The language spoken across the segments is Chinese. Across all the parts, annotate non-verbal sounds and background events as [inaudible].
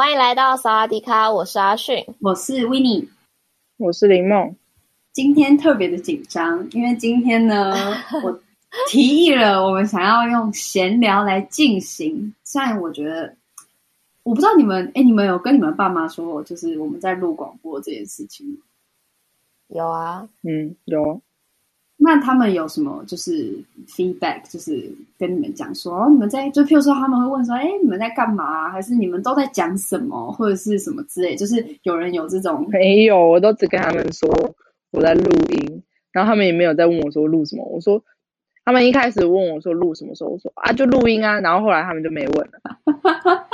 欢迎来到萨瓦迪卡，我是阿迅，我是 Winnie，我是林梦。今天特别的紧张，因为今天呢，[laughs] 我提议了我们想要用闲聊来进行。虽然我觉得，我不知道你们，哎，你们有跟你们爸妈说，就是我们在录广播这件事情吗？有啊，嗯，有。那他们有什么就是 feedback，就是跟你们讲说，哦，你们在就譬如说他们会问说，哎，你们在干嘛？还是你们都在讲什么，或者是什么之类？就是有人有这种没有，我都只跟他们说我在录音，然后他们也没有在问我说录什么。我说他们一开始问我说录什么时候，我说啊就录音啊，然后后来他们就没问了。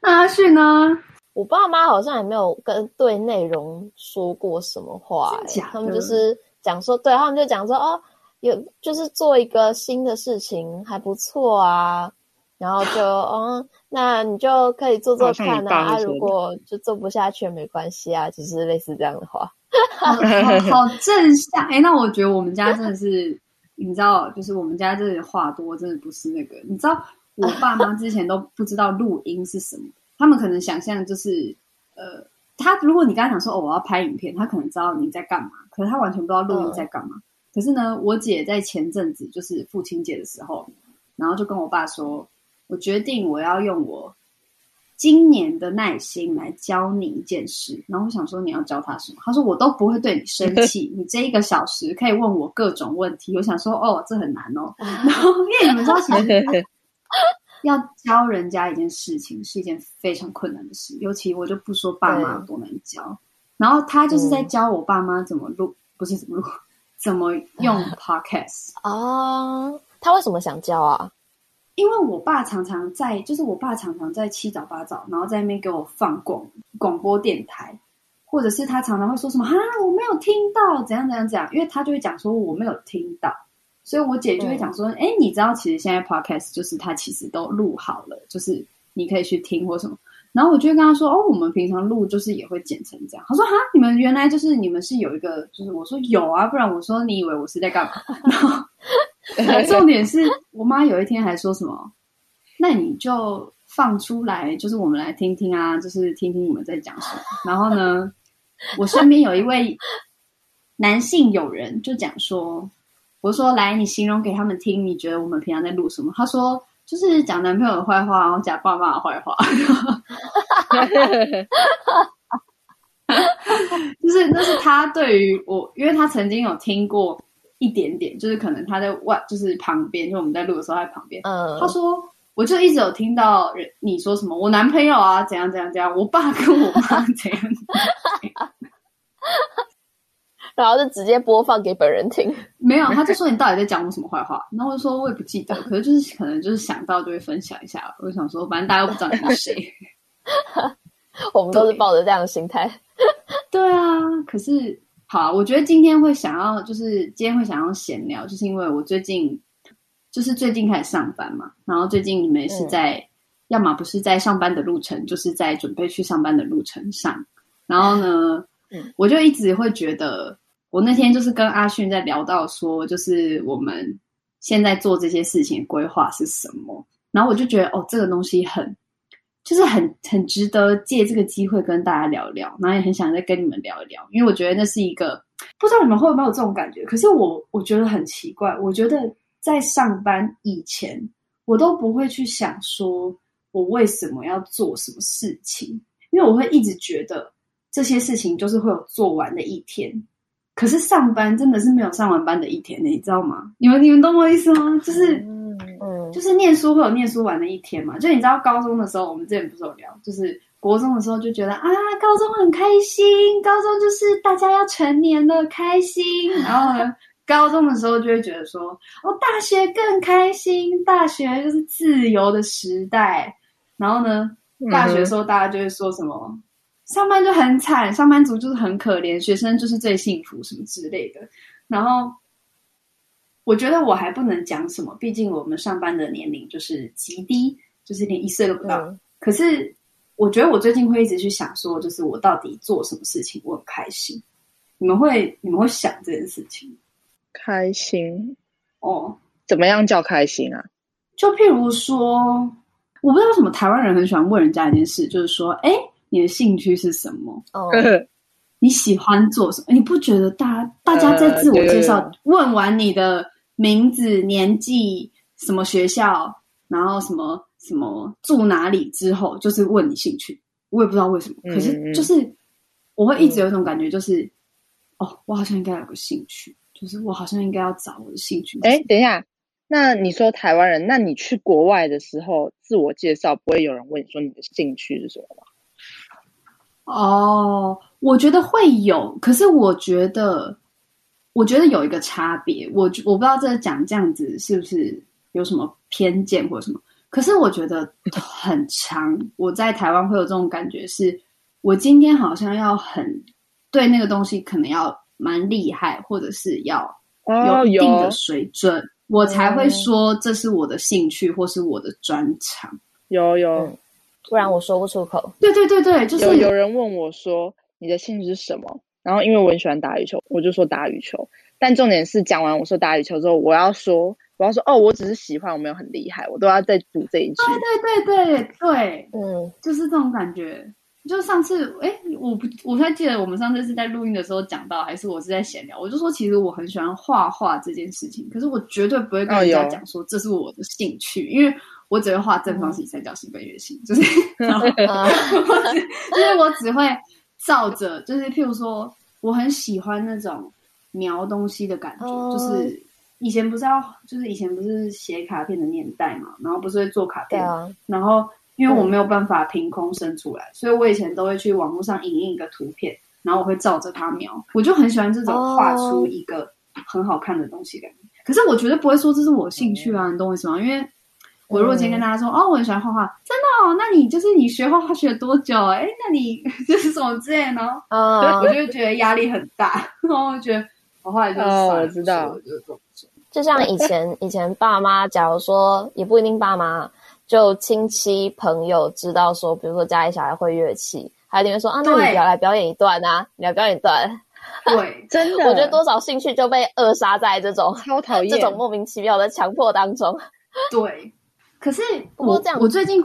那阿旭呢？我爸妈好像也没有跟对内容说过什么话，他们就是。讲说，对，他们就讲说，哦，有就是做一个新的事情还不错啊，然后就，嗯，那你就可以做做看啊，啊，如果就做不下去没关系啊，就是类似这样的话，好，好，好正向。哎，那我觉得我们家真的是，你知道，就是我们家这里话多，真的不是那个，你知道，我爸妈之前都不知道录音是什么，他们可能想象就是，呃。他如果你刚才讲说哦，我要拍影片，他可能知道你在干嘛，可是他完全不知道录音在干嘛。嗯、可是呢，我姐在前阵子就是父亲节的时候，然后就跟我爸说，我决定我要用我今年的耐心来教你一件事。然后我想说你要教他什么？他说我都不会对你生 [laughs] 气，你这一个小时可以问我各种问题。我想说哦，这很难哦。[laughs] 然后因为你们知道其实。[laughs] 要教人家一件事情是一件非常困难的事，尤其我就不说爸妈多难教。然后他就是在教我爸妈怎么录，嗯、不是怎么录，[laughs] 怎么用 podcast 啊。他为什么想教啊？因为我爸常常在，就是我爸常常在七早八早，然后在那边给我放广广播电台，或者是他常常会说什么啊，我没有听到，怎样怎样怎样，因为他就会讲说我没有听到。所以我姐就会讲说，哎、嗯，你知道其实现在 podcast 就是他其实都录好了，就是你可以去听或什么。然后我就会跟他说，哦，我们平常录就是也会剪成这样。他说，哈，你们原来就是你们是有一个，就是我说有啊，不然我说你以为我是在干嘛？然后 [laughs] 重点是我妈有一天还说什么，那你就放出来，就是我们来听听啊，就是听听你们在讲什么。然后呢，我身边有一位男性友人就讲说。我说：“来，你形容给他们听，你觉得我们平常在录什么？”他说：“就是讲男朋友的坏话，然后讲爸妈的坏话。”就是那是他对于我，因为他曾经有听过一点点，就是可能他在外，就是旁边，就我们在录的时候在旁边。嗯，他说：“我就一直有听到人你说什么，我男朋友啊，怎样怎样怎样，我爸跟我妈 [laughs] 怎样。”然后就直接播放给本人听，没有，他就说你到底在讲我什么坏话？然后我就说我也不记得，可是就是可能就是想到就会分享一下。我就想说，反正大家都不知道你是谁，[laughs] 我们都是抱着这样的心态。对，对啊，可是好啊，我觉得今天会想要，就是今天会想要闲聊，就是因为我最近就是最近开始上班嘛，然后最近你们也是在，嗯、要么不是在上班的路程，就是在准备去上班的路程上，然后呢，嗯、我就一直会觉得。我那天就是跟阿迅在聊到说，就是我们现在做这些事情规划是什么，然后我就觉得哦，这个东西很，就是很很值得借这个机会跟大家聊聊，然后也很想再跟你们聊一聊，因为我觉得那是一个不知道你们会不会有这种感觉，可是我我觉得很奇怪，我觉得在上班以前，我都不会去想说我为什么要做什么事情，因为我会一直觉得这些事情就是会有做完的一天。可是上班真的是没有上完班的一天呢，你知道吗？你们你们懂我意思吗？就是，嗯，就是念书会有念书完的一天嘛。就你知道高中的时候，我们之前不是有聊，就是国中的时候就觉得啊，高中很开心，高中就是大家要成年了，开心。[laughs] 然后呢，高中的时候就会觉得说，哦，大学更开心，大学就是自由的时代。然后呢，大学的时候大家就会说什么，嗯、上班就很惨，上班族就是很可怜，学生就是最幸福什么之类的。然后我觉得我还不能讲什么，毕竟我们上班的年龄就是极低，就是连一岁都不到。嗯、可是我觉得我最近会一直去想说，就是我到底做什么事情我很开心。你们会你们会想这件事情？开心哦？怎么样叫开心啊？就譬如说。我不知道为什么台湾人很喜欢问人家一件事，就是说，哎，你的兴趣是什么？哦，[laughs] 你喜欢做什么？你不觉得大家大家在自我介绍、呃、问完你的名字、年纪、什么学校，然后什么什么住哪里之后，就是问你兴趣？我也不知道为什么，嗯、可是就是我会一直有一种感觉，就是、嗯、哦，我好像应该有个兴趣，就是我好像应该要找我的兴趣。哎，等一下。那你说台湾人，那你去国外的时候自我介绍，不会有人问你说你的兴趣是什么吗？哦，我觉得会有，可是我觉得，我觉得有一个差别，我我不知道这讲这样子是不是有什么偏见或者什么，可是我觉得很长，我在台湾会有这种感觉是，是我今天好像要很对那个东西可能要蛮厉害，或者是要有一定的水准。哦我才会说这是我的兴趣，或是我的专长。有有、嗯，不然我说不出口。对对对对，就是有有人问我说你的兴趣是什么，然后因为我很喜欢打羽球，我就说打羽球。但重点是讲完我说打羽球之后，我要说我要说哦，我只是喜欢，我没有很厉害，我都要再补这一句。对对对对对，嗯，就是这种感觉。就上次，哎，我不，我不太记得我们上次是在录音的时候讲到，还是我是在闲聊。我就说，其实我很喜欢画画这件事情，可是我绝对不会跟人家讲说这是我的兴趣，哦、因为我只会画正方形、三角形、半月形，就是，[laughs] 就是我只会照着，就是譬如说，我很喜欢那种描东西的感觉，哦、就是以前不是要，就是以前不是写卡片的年代嘛，然后不是会做卡片，啊、然后。因为我没有办法凭空生出来，嗯、所以我以前都会去网络上影印一个图片，然后我会照着它描。我就很喜欢这种画出一个很好看的东西感觉。哦、可是我绝对不会说这是我兴趣啊，嗯、你懂我意思吗？因为我如果今天跟大家说，嗯、哦，我很喜欢画画，真的哦，那你就是你学画画学了多久？哎，那你 [laughs] 就是什么之类呢？嗯，我就会觉得压力很大，[laughs] 然后我觉得我后来就算了，哦，我知道，就像以前 [laughs] 以前爸妈，假如说也不一定爸妈。就亲戚朋友知道说，比如说家里小孩会乐器，还有人说啊，那你要来表演一段啊，你来表演一段。对，真的，我觉得多少兴趣就被扼杀在这种超讨厌这种莫名其妙的强迫当中。对，可是我这样，我最近，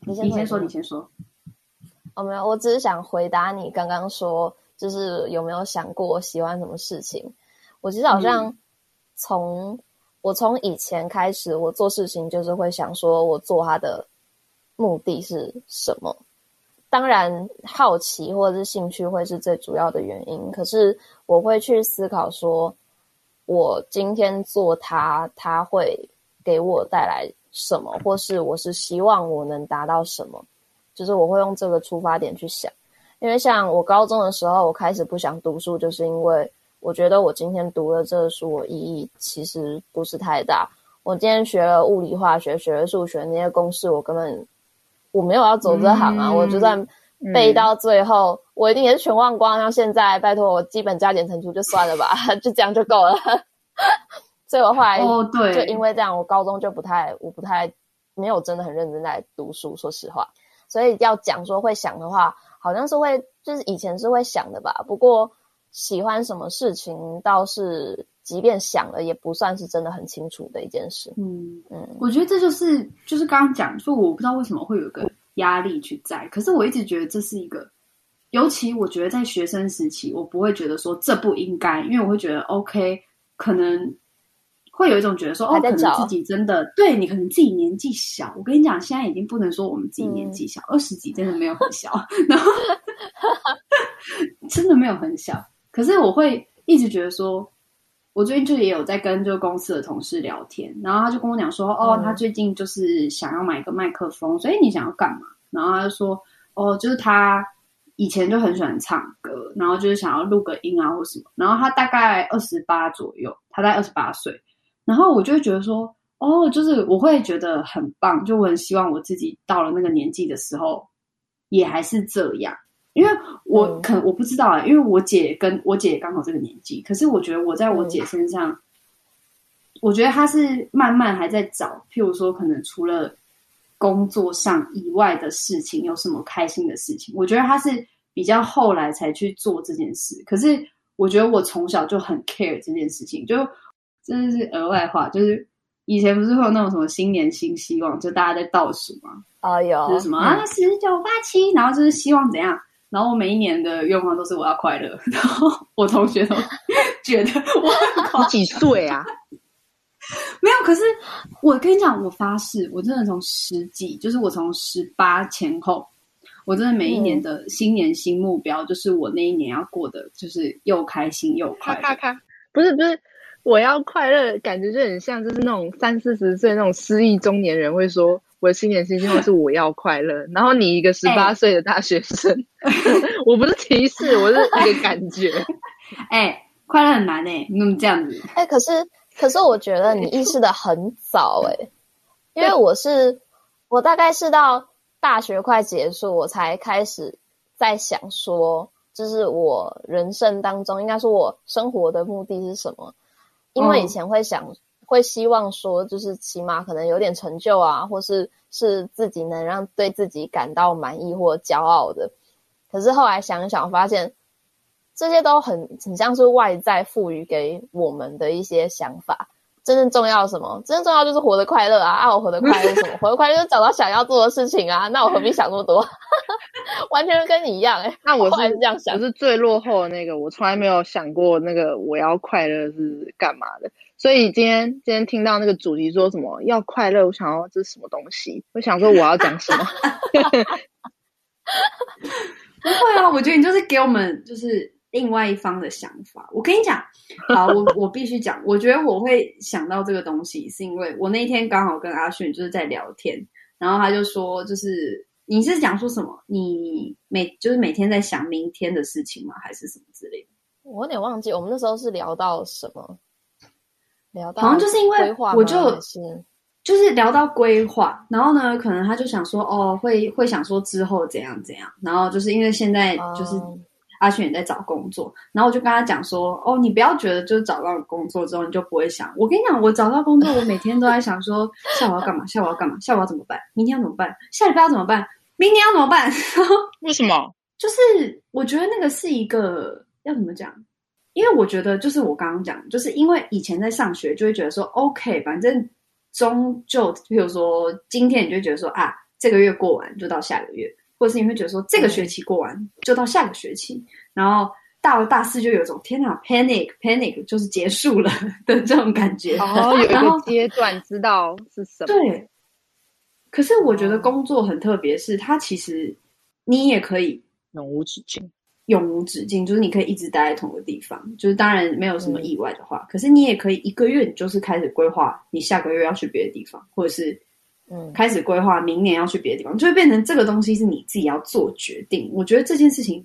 你先，你先说，你先说。哦，没有，我只是想回答你刚刚说，就是有没有想过我喜欢什么事情？我其实好像从。嗯我从以前开始，我做事情就是会想说，我做它的目的是什么？当然，好奇或者是兴趣会是最主要的原因。可是，我会去思考说，我今天做它，它会给我带来什么，或是我是希望我能达到什么？就是我会用这个出发点去想。因为像我高中的时候，我开始不想读书，就是因为。我觉得我今天读了这个书，我意义其实不是太大。我今天学了物理、化学，学了数学那些公式，我根本我没有要走这行啊！嗯、我就算背到最后，嗯、我一定也是全忘光。像现在，拜托我基本加减乘除就算了吧，[laughs] 就这样就够了。所以我后来哦，对，就因为这样，我高中就不太，我不太没有真的很认真在读书，说实话。所以要讲说会想的话，好像是会，就是以前是会想的吧。不过。喜欢什么事情，倒是即便想了，也不算是真的很清楚的一件事。嗯嗯，嗯我觉得这就是就是刚刚讲说，我不知道为什么会有个压力去在，可是我一直觉得这是一个，尤其我觉得在学生时期，我不会觉得说这不应该，因为我会觉得 OK，可能会有一种觉得说哦，可能自己真的对你可能自己年纪小。我跟你讲，现在已经不能说我们自己年纪小，二十、嗯、几真的没有很小，[laughs] 然后真的没有很小。可是我会一直觉得说，我最近就也有在跟这个公司的同事聊天，然后他就跟我讲说，哦，他最近就是想要买一个麦克风，所以你想要干嘛？然后他就说，哦，就是他以前就很喜欢唱歌，然后就是想要录个音啊或什么。然后他大概二十八左右，他在二十八岁，然后我就会觉得说，哦，就是我会觉得很棒，就我很希望我自己到了那个年纪的时候，也还是这样。因为我可能我不知道啊，因为我姐跟我姐刚好这个年纪，可是我觉得我在我姐身上，嗯、我觉得她是慢慢还在找，譬如说可能除了。工作上以外的事情有什么开心的事情？我觉得她是比较后来才去做这件事。可是我觉得我从小就很 care 这件事情，就真的是额外话。就是以前不是会有那种什么新年新希望，就大家在倒数嘛？哦，有就是什么、嗯、啊，十九八七，然后就是希望怎样？然后我每一年的愿望都是我要快乐。然后我同学都 [laughs] 觉得我好几岁啊？没有，可是我跟你讲，我发誓，我真的从十几，就是我从十八前后，我真的每一年的新年新目标，嗯、就是我那一年要过的，就是又开心又快乐。咔咔咔，不是不是，我要快乐，感觉就很像，就是那种三四十岁那种失意中年人会说，我的新年新希望是我要快乐。然后你一个十八岁的大学生，欸、[laughs] 我不是歧视，我是一个感觉。[laughs] 哎、欸，快乐很难哎、欸，你怎么这样子？哎、欸，可是。可是我觉得你意识的很早诶、欸，因为我是我大概是到大学快结束，我才开始在想说，就是我人生当中应该说我生活的目的是什么？因为以前会想，会希望说，就是起码可能有点成就啊，或是是自己能让对自己感到满意或骄傲的。可是后来想一想，发现。这些都很很像是外在赋予给我们的一些想法。真正重要的什么？真正重要就是活得快乐啊！啊，我活得快乐什么？[laughs] 活得快乐就是找到想要做的事情啊！那我何必想那么多？[laughs] 完全跟你一样哎、欸。那我是，是这样想，我是最落后的那个。我从来没有想过那个我要快乐是干嘛的。所以今天今天听到那个主题说什么要快乐，我想要这是什么东西？我想说我要讲什么？[laughs] 不会啊，我觉得你就是给我们就是。另外一方的想法，我跟你讲，好，我我必须讲，我觉得我会想到这个东西，是因为我那一天刚好跟阿迅就是在聊天，然后他就说，就是你是讲说什么？你每就是每天在想明天的事情吗？还是什么之类的？我有点忘记，我们那时候是聊到什么？聊到好像就是因为我就是就是聊到规划，然后呢，可能他就想说，哦，会会想说之后怎样怎样，然后就是因为现在就是。嗯阿轩也在找工作，然后我就跟他讲说：“哦，你不要觉得就是找到工作之后你就不会想。我跟你讲，我找到工作，我每天都在想说，下午要干嘛？下午要干嘛？下午要怎么办？明天要怎么办？下礼拜要怎么办？明年要怎么办？[laughs] 为什么？就是我觉得那个是一个要怎么讲？因为我觉得就是我刚刚讲，就是因为以前在上学就会觉得说，OK，反正终究，比如说今天你就觉得说啊，这个月过完就到下个月。”或者是你会觉得说，这个学期过完就到下个学期，嗯、然后到了大四就有一种天哪，panic panic 就是结束了的这种感觉。哦，[laughs] 有一个阶段知道是什么。对。可是我觉得工作很特别，是它其实你也可以永无止境，永无止境，就是你可以一直待在同个地方，就是当然没有什么意外的话，嗯、可是你也可以一个月你就是开始规划你下个月要去别的地方，或者是。嗯，开始规划明年要去别的地方，就会变成这个东西是你自己要做决定。我觉得这件事情，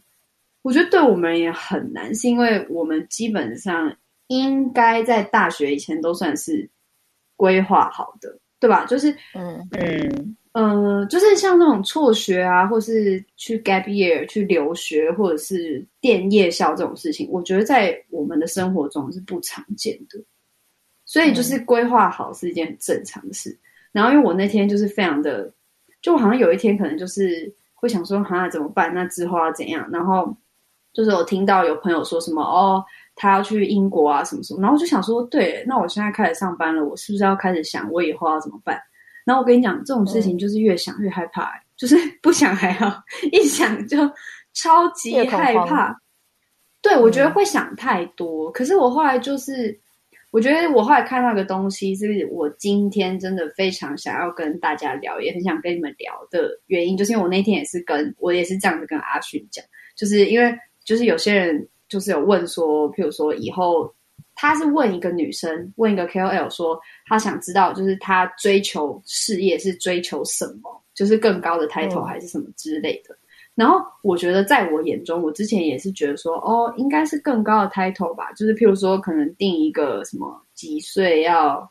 我觉得对我们也很难，是因为我们基本上应该在大学以前都算是规划好的，对吧？就是，嗯嗯嗯、呃，就是像那种辍学啊，或是去 gap year 去留学，或者是电夜校这种事情，我觉得在我们的生活中是不常见的。所以，就是规划好是一件很正常的事。然后，因为我那天就是非常的，就好像有一天可能就是会想说，哈，怎么办？那之后要怎样？然后就是我听到有朋友说什么，哦，他要去英国啊，什么什么。然后我就想说，对，那我现在开始上班了，我是不是要开始想我以后要怎么办？然后我跟你讲，这种事情就是越想越害怕，嗯、就是不想还好，一想就超级害怕。对，我觉得会想太多。嗯、可是我后来就是。我觉得我后来看到一个东西，是我今天真的非常想要跟大家聊，也很想跟你们聊的原因，就是因为我那天也是跟我也是这样子跟阿迅讲，就是因为就是有些人就是有问说，譬如说以后他是问一个女生，问一个 KOL 说，他想知道就是他追求事业是追求什么，就是更高的 title 还是什么之类的。嗯、然后我觉得在我眼中，我之前也是觉得说，哦，应该是更高的 title 吧，就是譬如说可能定一个什么几岁要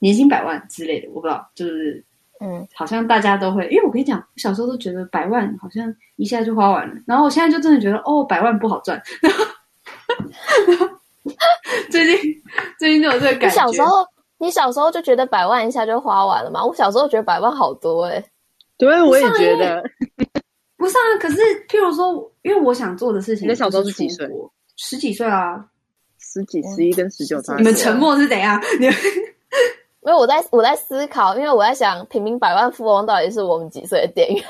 年薪百万之类的，我不知道，就是嗯，好像大家都会，因为我跟你讲，我小时候都觉得百万好像一下就花完了，然后我现在就真的觉得，哦，百万不好赚。然 [laughs] 后最近最近就有这个感觉。你小时候，你小时候就觉得百万一下就花完了吗？我小时候觉得百万好多哎、欸。对，我也觉得。不是啊，可是譬如说，因为我想做的事情，你的小时候是几岁？十几岁啊，十几、十一跟十九岁。你们沉默是怎样？你们 [laughs] 因为我在我在思考，因为我在想，平民百万富翁到底是我们几岁的电影？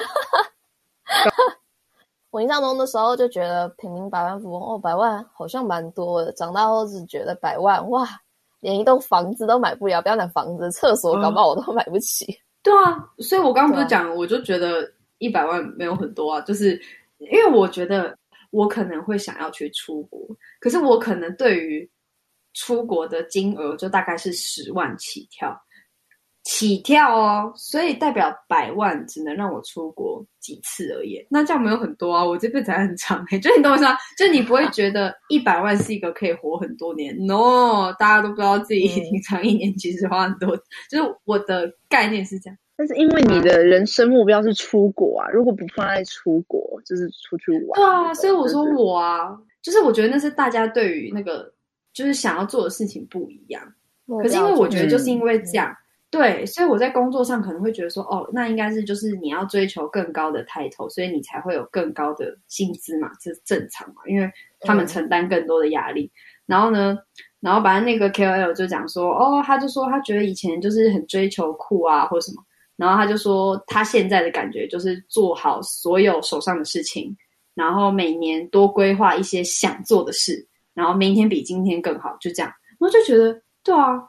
[laughs] 我印象中的时候就觉得平民百万富翁哦，百万好像蛮多的。长大后只觉得百万哇，连一栋房子都买不了，不要讲房子，厕所搞不好我都买不起。嗯、对啊，所以我刚刚不是讲，我就觉得。一百万没有很多啊，就是因为我觉得我可能会想要去出国，可是我可能对于出国的金额就大概是十万起跳，起跳哦，所以代表百万只能让我出国几次而已。那这样没有很多啊，我这辈子还很长诶，[laughs] 就你懂我意思吗？就你不会觉得一百万是一个可以活很多年？No，大家都不知道自己平常一年其实花很多，就是我的概念是这样。但是因为你的人生目标是出国啊，如果不放在出国，就是出去玩。对啊，所以我说我啊，就是我觉得那是大家对于那个就是想要做的事情不一样。可是因为我觉得就是因为这样，对，所以我在工作上可能会觉得说，哦，那应该是就是你要追求更高的 title，所以你才会有更高的薪资嘛，这是正常嘛，因为他们承担更多的压力。然后呢，然后反正那个 KOL 就讲说，哦，他就说他觉得以前就是很追求酷啊，或者什么。然后他就说，他现在的感觉就是做好所有手上的事情，然后每年多规划一些想做的事，然后明天比今天更好，就这样。我就觉得，对啊，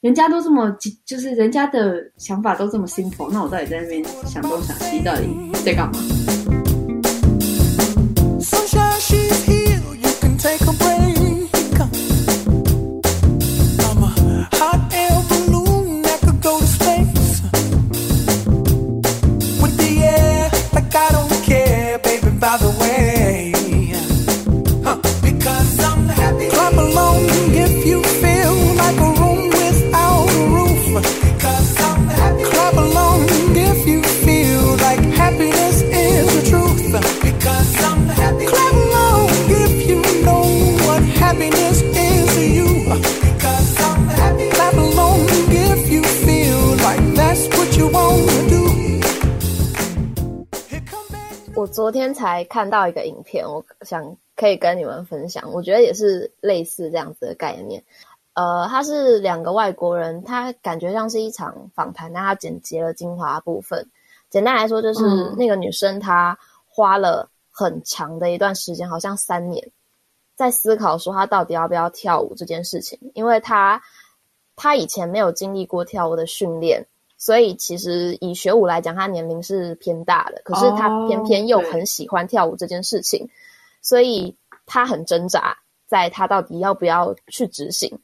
人家都这么，就是人家的想法都这么 simple，那我到底在那边想东想西，到底在干嘛？昨天才看到一个影片，我想可以跟你们分享。我觉得也是类似这样子的概念。呃，他是两个外国人，他感觉像是一场访谈，但他剪辑了精华部分。简单来说，就是那个女生她花了很长的一段时间，好像三年，在思考说她到底要不要跳舞这件事情，因为她她以前没有经历过跳舞的训练。所以其实以学舞来讲，他年龄是偏大的，可是他偏偏又很喜欢跳舞这件事情，哦、所以他很挣扎，在他到底要不要去执行。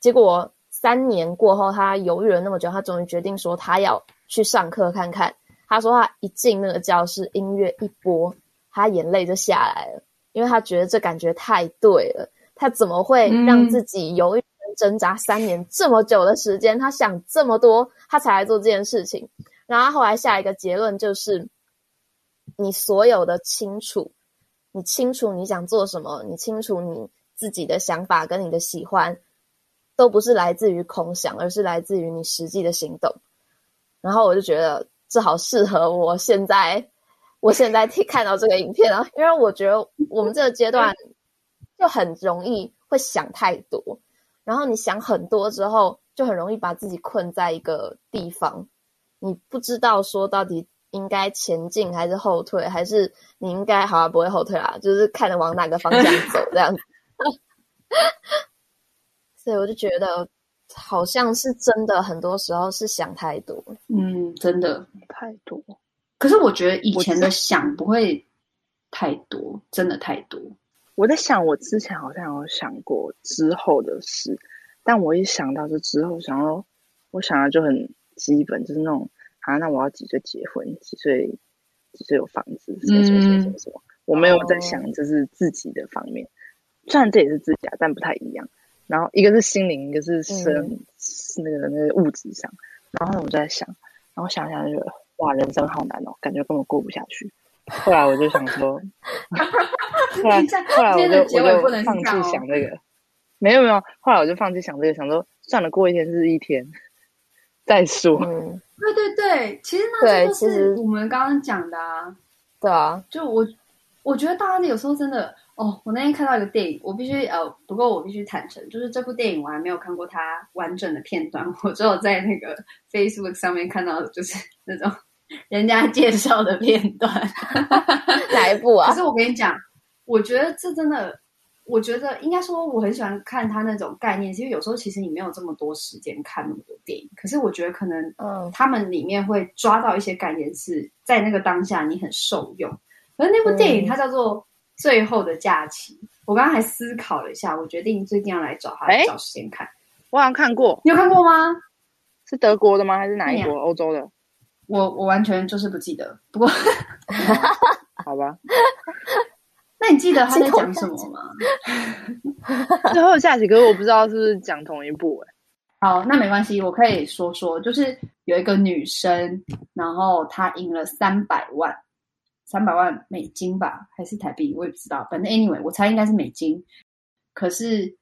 结果三年过后，他犹豫了那么久，他终于决定说他要去上课看看。他说他一进那个教室，音乐一播，他眼泪就下来了，因为他觉得这感觉太对了。他怎么会让自己犹豫？挣扎三年这么久的时间，他想这么多，他才来做这件事情。然后后来下一个结论就是，你所有的清楚，你清楚你想做什么，你清楚你自己的想法跟你的喜欢，都不是来自于空想，而是来自于你实际的行动。然后我就觉得这好适合我现在，我现在看到这个影片啊，因为我觉得我们这个阶段就很容易会想太多。然后你想很多之后，就很容易把自己困在一个地方，你不知道说到底应该前进还是后退，还是你应该好像不会后退啊，就是看着往哪个方向走这样子。[laughs] 所以我就觉得好像是真的，很多时候是想太多。嗯，真的太多。可是我觉得以前的想不会太多，真的太多。我在想，我之前好像有想过之后的事，但我一想到这之后，想要我想的就很基本，就是那种啊，那我要几岁结婚，几岁几岁有房子什么什么什么什么我没有在想这是自己的方面，虽然这也是自己啊，但不太一样。然后一个是心灵，一个是生、嗯、那个那个物质上。然后我就在想，然后想想就觉得哇，人生好难哦，感觉根本过不下去。后来我就想说，[laughs] 后来 [laughs] 后来我就我就放弃想这个，没有没有，后来我就放弃想这个，想说算了，过一天是一天，再说。嗯，[laughs] 对对对，其实那就是我们刚刚讲的啊，对啊，就我我觉得大家有时候真的哦，我那天看到一个电影，我必须呃，不过我必须坦诚，就是这部电影我还没有看过它完整的片段，我只有在那个 Facebook 上面看到的就是那种。[laughs] 人家介绍的片段，哪一部啊？可是我跟你讲，我觉得这真的，我觉得应该说我很喜欢看他那种概念，其实有时候其实你没有这么多时间看那么多电影，可是我觉得可能，嗯，他们里面会抓到一些概念，是在那个当下你很受用。可是那部电影它叫做《最后的假期》，嗯，我刚刚还思考了一下，我决定最近要来找他，欸，找时间看。我好像看过，你有看过吗？[laughs] 是德国的吗？还是哪一国？欧洲的？我我完全就是不记得，不过 [laughs] [laughs] 好吧。那你记得他在讲什么吗？[laughs] 最后的假期，可是我不知道是不是讲同一部哎。好，那没关系，我可以说说，就是有一个女生，然后她赢了三百万，三百万美金吧，还是台币，我也不知道。反正 anyway，我猜应该是美金。可是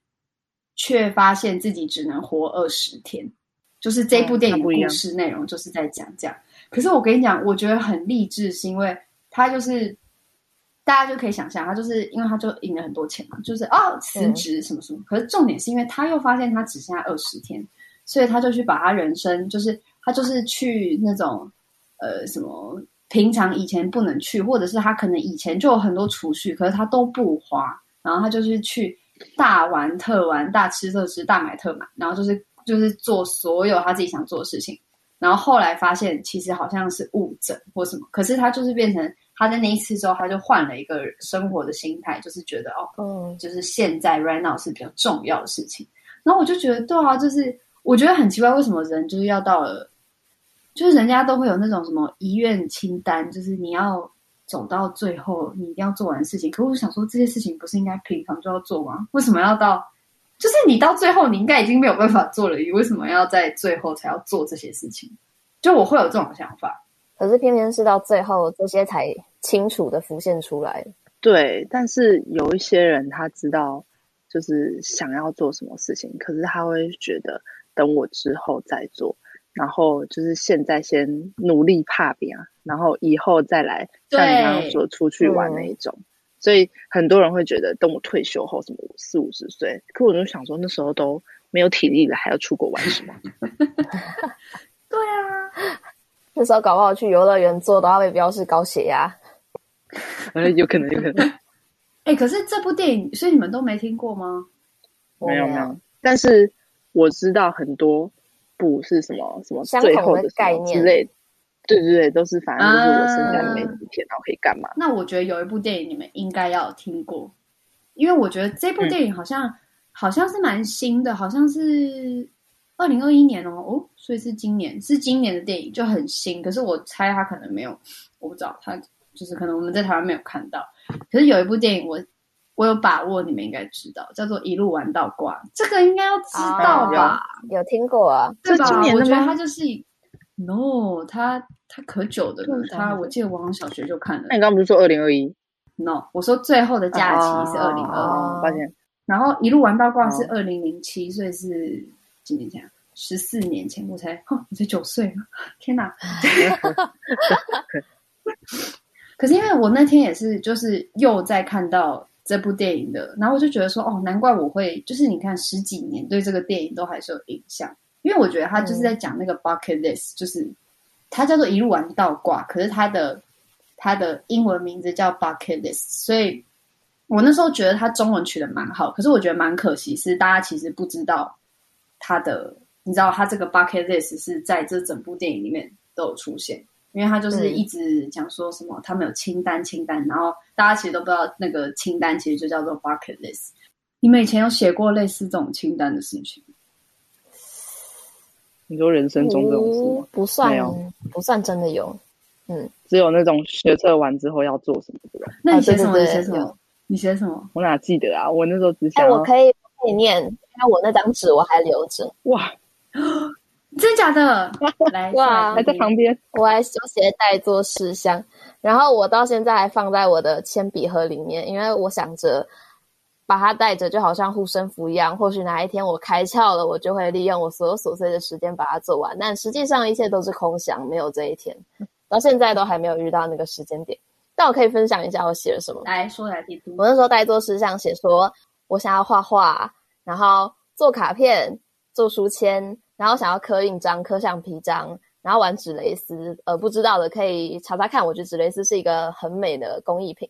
却发现自己只能活二十天，就是这部电影的故事内容就是在讲这样。可是我跟你讲，我觉得很励志，是因为他就是大家就可以想象，他就是因为他就赢了很多钱嘛，就是哦辞职什么什么。可是重点是因为他又发现他只剩下二十天，所以他就去把他人生，就是他就是去那种呃什么平常以前不能去，或者是他可能以前就有很多储蓄，可是他都不花，然后他就是去大玩特玩、大吃特吃、大买特买，然后就是就是做所有他自己想做的事情。然后后来发现，其实好像是误诊或什么，可是他就是变成他在那一次之后，他就换了一个生活的心态，就是觉得哦，嗯，就是现在 right now 是比较重要的事情。然后我就觉得，对啊，就是我觉得很奇怪，为什么人就是要到了，就是人家都会有那种什么遗愿清单，就是你要走到最后，你一定要做完事情。可我想说，这些事情不是应该平常就要做吗？为什么要到？就是你到最后，你应该已经没有办法做了，你为什么要在最后才要做这些事情？就我会有这种想法，可是偏偏是到最后，这些才清楚的浮现出来。对，但是有一些人他知道，就是想要做什么事情，可是他会觉得等我之后再做，然后就是现在先努力怕别啊，然后以后再来像你刚刚说出去玩那一种。所以很多人会觉得，等我退休后，什么四五十岁，可我就想说，那时候都没有体力了，还要出国玩什么？[laughs] 对啊，[laughs] 那时候搞不好去游乐园坐都要被标示高血压。呃，有可能，有可能。[laughs] 哎、欸，可是这部电影，所以你们都没听过吗？没有，没有。但是我知道很多部是什么什么最后的概念之类的。对对对，都是反正就是我剩下没几天，然后可以干嘛？那我觉得有一部电影你们应该要听过，因为我觉得这部电影好像、嗯、好像是蛮新的，好像是二零二一年哦哦，所以是今年是今年的电影就很新。可是我猜他可能没有，我不知道他就是可能我们在台湾没有看到。可是有一部电影我我有把握，你们应该知道，叫做《一路玩到挂》，这个应该要知道吧？哦、有，有听过啊？对吧？今年？我觉得它就是 no 它它可久的了，他我记得我好像小学就看了。那你刚刚不是说二零二一？No，我说最后的假期是二零二零，抱歉。然后一路玩到挂是二零零七，所以是几年前？十四年前，我才，哦，我才九岁，天哪！[laughs] 可是因为我那天也是，就是又在看到这部电影的，然后我就觉得说，哦，难怪我会，就是你看十几年对这个电影都还是有影响，因为我觉得他就是在讲那个 bucket list，就是。他叫做一路玩倒挂，可是他的他的英文名字叫 Bucket List，所以我那时候觉得他中文取的蛮好，可是我觉得蛮可惜是大家其实不知道他的，你知道他这个 Bucket List 是在这整部电影里面都有出现，因为他就是一直讲说什么他们有清单清单，然后大家其实都不知道那个清单其实就叫做 Bucket List。你们以前有写过类似这种清单的事情？你说人生中这种事吗？不算，不算真的有。嗯，只有那种学测完之后要做什么对吧？那你写什么？你写什么？你写什么？我哪记得啊？我那时候只想……哎，我可以可以念，因为我那张纸我还留着。哇，[gasps] 真假的？[laughs] 来哇，还在旁边。我还修鞋带做事项，然后我到现在还放在我的铅笔盒里面，因为我想着。把它带着，就好像护身符一样。或许哪一天我开窍了，我就会利用我所有琐碎的时间把它做完。但实际上，一切都是空想，没有这一天。到现在都还没有遇到那个时间点。但我可以分享一下我写了什么。来说来听听。我那时候待做事项写说，我想要画画，然后做卡片、做书签，然后想要刻印章、刻橡皮章，然后玩纸蕾丝。呃，不知道的可以查查看。我觉得纸蕾丝是一个很美的工艺品。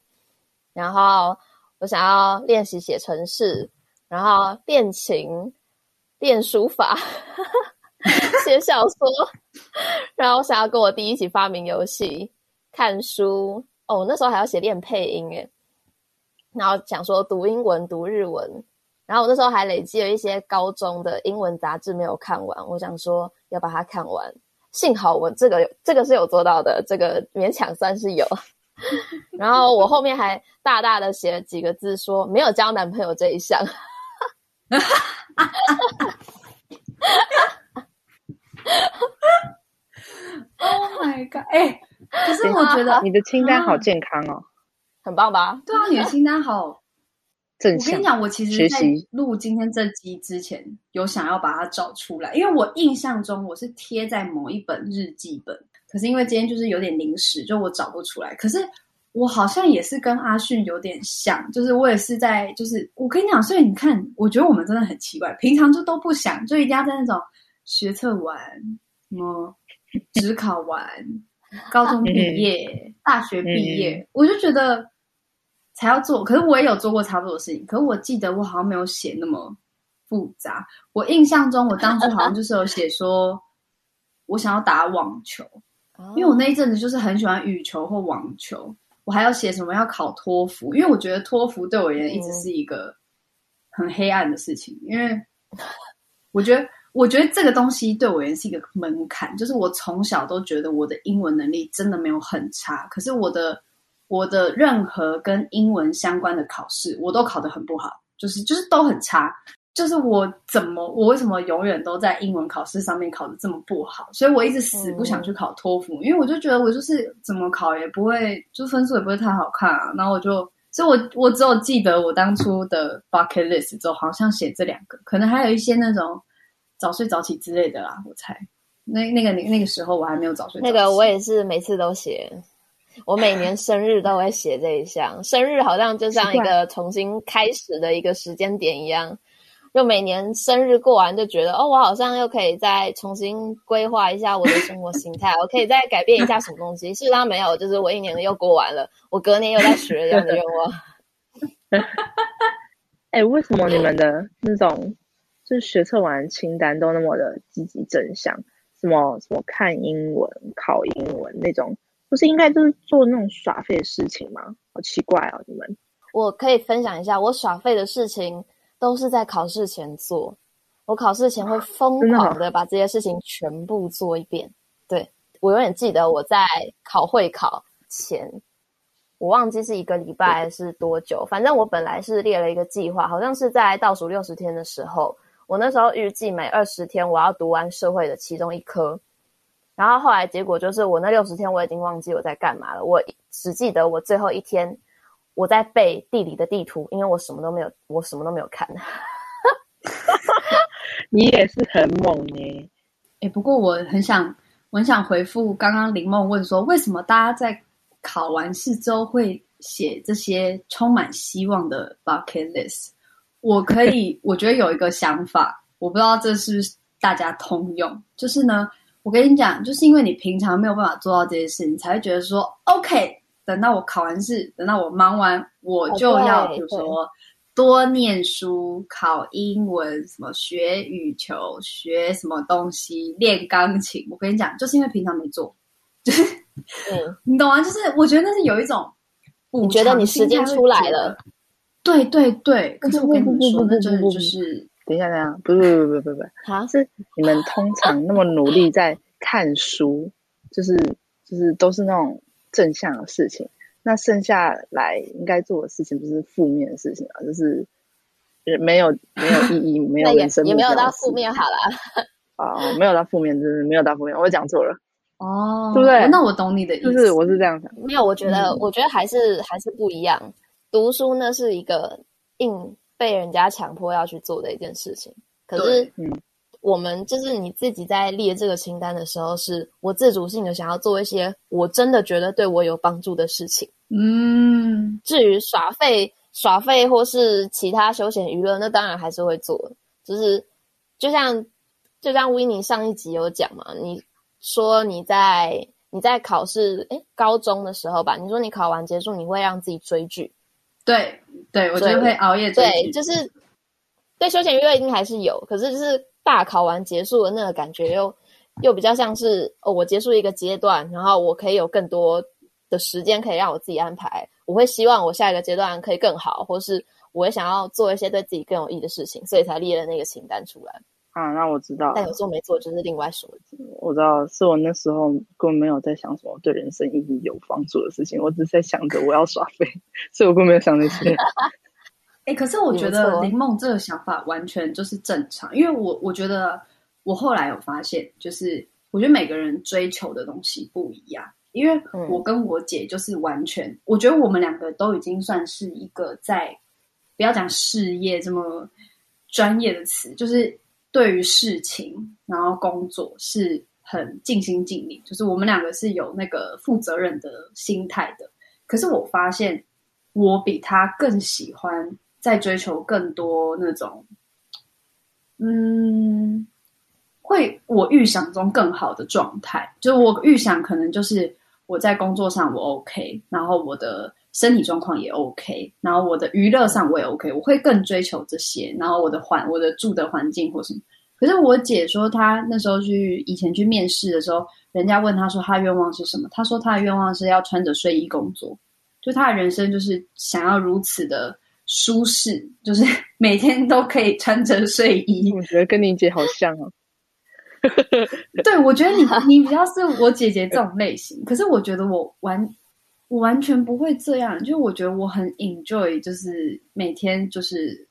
然后。我想要练习写程式，然后练琴、练书法、[laughs] 写小说，然后我想要跟我弟一起发明游戏、看书。哦，那时候还要写练配音诶，然后想说读英文、读日文，然后我那时候还累积了一些高中的英文杂志没有看完，我想说要把它看完。幸好我这个这个是有做到的，这个勉强算是有。[laughs] 然后我后面还大大的写了几个字，说没有交男朋友这一项。Oh my god！哎、欸，可是我觉得你的清单好健康哦，很棒吧？对啊，你的清单好正向。我跟你讲，我其实在录今天这集之前，有想要把它找出来，因为我印象中我是贴在某一本日记本。可是因为今天就是有点临时，就我找不出来。可是我好像也是跟阿迅有点像，就是我也是在，就是我跟你讲，所以你看，我觉得我们真的很奇怪，平常就都不想，就一定要在那种学测完、什么指考完、高中毕业、大学毕业，我就觉得才要做。可是我也有做过差不多的事情，可是我记得我好像没有写那么复杂。我印象中，我当初好像就是有写说我想要打网球。因为我那一阵子就是很喜欢羽球或网球，我还要写什么要考托福，因为我觉得托福对我而言一直是一个很黑暗的事情，因为我觉得我觉得这个东西对我而言是一个门槛，就是我从小都觉得我的英文能力真的没有很差，可是我的我的任何跟英文相关的考试我都考得很不好，就是就是都很差。就是我怎么，我为什么永远都在英文考试上面考得这么不好？所以我一直死不想去考托福，嗯、因为我就觉得我就是怎么考也不会，就分数也不会太好看啊。然后我就，所以我我只有记得我当初的 bucket list 之后，好像写这两个，可能还有一些那种早睡早起之类的啦。我猜，那那个那那个时候我还没有早睡早起。那个我也是每次都写，我每年生日都会写这一项，生日好像就像一个重新开始的一个时间点一样。就每年生日过完就觉得哦，我好像又可以再重新规划一下我的生活形态，我可以再改变一下什么东西。事实上没有，就是我一年又过完了，我隔年又在许了这样的愿望。[laughs] 哎、欸，为什么你们的那种就是学测完清单都那么的积极正向？什么什么看英文、考英文那种，不是应该就是做那种耍废的事情吗？好奇怪哦，你们。我可以分享一下我耍废的事情。都是在考试前做，我考试前会疯狂的把这些事情全部做一遍。对，我永远记得我在考会考前，我忘记是一个礼拜还是多久，反正我本来是列了一个计划，好像是在倒数六十天的时候，我那时候预计每二十天我要读完社会的其中一科，然后后来结果就是我那六十天我已经忘记我在干嘛了，我只记得我最后一天。我在背地理的地图，因为我什么都没有，我什么都没有看。[laughs] 你也是很猛耶！哎，不过我很想，我很想回复刚刚林梦问说，为什么大家在考完试之后会写这些充满希望的 bucket list？我可以，[laughs] 我觉得有一个想法，我不知道这是不是大家通用，就是呢，我跟你讲，就是因为你平常没有办法做到这些事，你才会觉得说，OK。等到我考完试，等到我忙完，我就要比如说多念书、考英文、什么学羽球、学什么东西、练钢琴。我跟你讲，就是因为平常没做，[laughs] 就是，嗯，你懂吗？就是我觉得那是有一种，你觉得你时间出来了，对对对。可是我跟你说，那真的就是，等一下，等一下，不不不不不不，好像是你们通常那么努力在看书，就是。就是都是那种正向的事情。那剩下来应该做的事情，不是负面的事情啊，就是没有没有意义，没有 [laughs] 人生也，也没有到负面好了。啊，[laughs] 没有到负面，就是没有到负面，我讲错了。哦，对不对？那我懂你的意思。就是我是这样想。没有，我觉得，嗯、我觉得还是还是不一样。读书呢是一个硬被人家强迫要去做的一件事情。可是，嗯，我们就是你自己在列这个清单的时候，是我自主性的想要做一些我真的觉得对我有帮助的事情。嗯，至于耍废、耍废或是其他休闲娱乐，那当然还是会做。就是就像就像 Winnie 上一集有讲嘛，你说你在你在考试，哎，高中的时候吧，你说你考完结束，你会让自己追剧。对，对，我觉得会熬夜追剧。对，就是对休闲娱乐一定还是有，可是就是大考完结束的那个感觉又又比较像是哦，我结束一个阶段，然后我可以有更多。的时间可以让我自己安排，我会希望我下一个阶段可以更好，或是我会想要做一些对自己更有益的事情，所以才列了那个清单出来。啊，那我知道，但有做没做就是另外说。我知道，是我那时候根本没有在想什么对人生意义有帮助的事情，我只是在想着我要耍废，[laughs] 所以我根本没有想那些。[laughs] 哎、欸，可是我觉得林梦这个想法完全就是正常，因为我我觉得我后来有发现，就是我觉得每个人追求的东西不一样。因为我跟我姐就是完全，嗯、我觉得我们两个都已经算是一个在，不要讲事业这么专业的词，就是对于事情然后工作是很尽心尽力，就是我们两个是有那个负责任的心态的。可是我发现我比他更喜欢在追求更多那种，嗯，会我预想中更好的状态，就我预想可能就是。我在工作上我 OK，然后我的身体状况也 OK，然后我的娱乐上我也 OK，我会更追求这些，然后我的环我的住的环境或什么。可是我姐说，她那时候去以前去面试的时候，人家问她说她愿望是什么，她说她的愿望是要穿着睡衣工作，就她的人生就是想要如此的舒适，就是 [laughs] 每天都可以穿着睡衣。我觉得跟你姐好像哦。对，我觉得你 [laughs] 你比较是我姐姐这种类型，可是我觉得我完我完全不会这样，就我觉得我很 enjoy，就是每天就是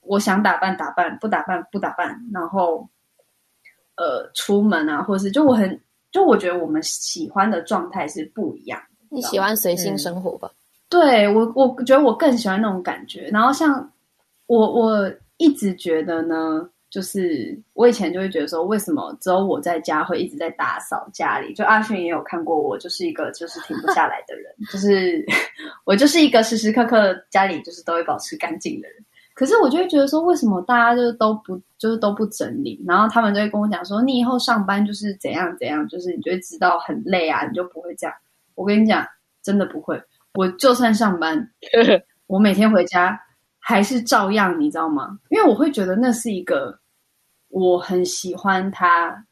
我想打扮打扮，不打扮不打扮，然后呃出门啊，或是就我很就我觉得我们喜欢的状态是不一样。你喜欢随性生活吧？嗯、对我我觉得我更喜欢那种感觉。然后像我我一直觉得呢。就是我以前就会觉得说，为什么只有我在家会一直在打扫家里？就阿勋也有看过我，就是一个就是停不下来的人，就是我就是一个时时刻刻家里就是都会保持干净的人。可是我就会觉得说，为什么大家就都不就是都不整理？然后他们就会跟我讲说，你以后上班就是怎样怎样，就是你就会知道很累啊，你就不会这样。我跟你讲，真的不会。我就算上班，[laughs] 我每天回家。还是照样，你知道吗？因为我会觉得那是一个我很喜欢它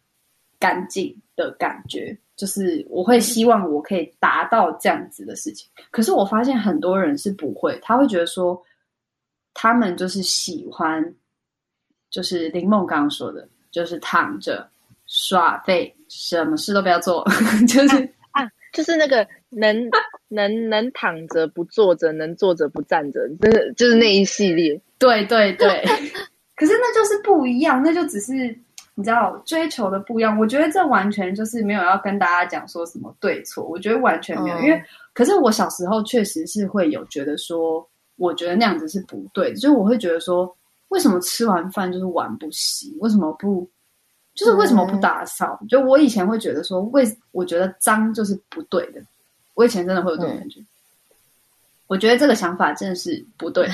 干净的感觉，就是我会希望我可以达到这样子的事情。可是我发现很多人是不会，他会觉得说，他们就是喜欢，就是林梦刚刚说的，就是躺着耍废，什么事都不要做，[laughs] 就是。啊就是那个能 [laughs] 能能躺着不坐着，能坐着不站着，真的就是那一系列。对对对，[laughs] 可是那就是不一样，那就只是你知道追求的不一样。我觉得这完全就是没有要跟大家讲说什么对错，我觉得完全没有。嗯、因为可是我小时候确实是会有觉得说，我觉得那样子是不对的，就是我会觉得说，为什么吃完饭就是碗不洗？为什么不？就是为什么不打扫？嗯、就我以前会觉得说，为我觉得脏就是不对的。我以前真的会有这种感觉。嗯、我觉得这个想法真的是不对。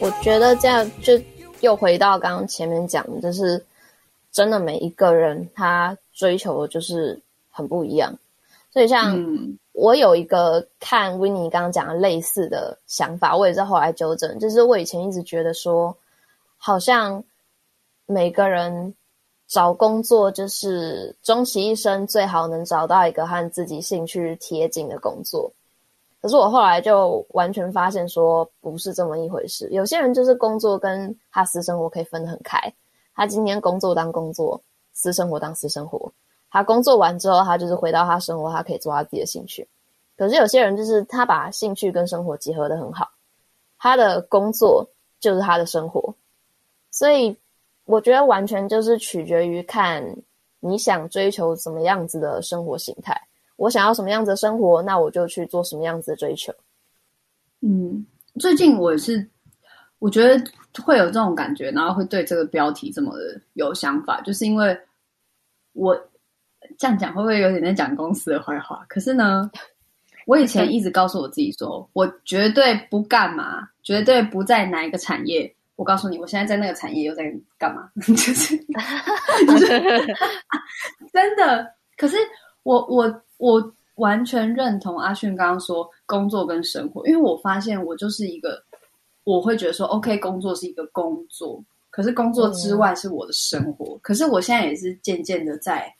我觉得这样就又回到刚刚前面讲的，就是真的每一个人他追求的就是很不一样。所以像我有一个看 Winnie 刚刚讲的类似的想法，我也是后来纠正，就是我以前一直觉得说，好像每个人找工作就是终其一生最好能找到一个和自己兴趣贴近的工作。可是我后来就完全发现说不是这么一回事。有些人就是工作跟他私生活可以分得很开，他今天工作当工作，私生活当私生活。他工作完之后，他就是回到他生活，他可以做他自己的兴趣。可是有些人就是他把兴趣跟生活结合的很好，他的工作就是他的生活。所以我觉得完全就是取决于看你想追求什么样子的生活形态。我想要什么样子的生活，那我就去做什么样子的追求。嗯，最近我是，我觉得会有这种感觉，然后会对这个标题这么的有想法，就是因为我这样讲会不会有点在讲公司的坏话？可是呢，我以前一直告诉我自己说，我绝对不干嘛，绝对不在哪一个产业。我告诉你，我现在在那个产业又在干嘛？[laughs] 就是 [laughs] 真的，可是我我。我完全认同阿迅刚刚说工作跟生活，因为我发现我就是一个，我会觉得说，OK，工作是一个工作，可是工作之外是我的生活。嗯、可是我现在也是渐渐的在，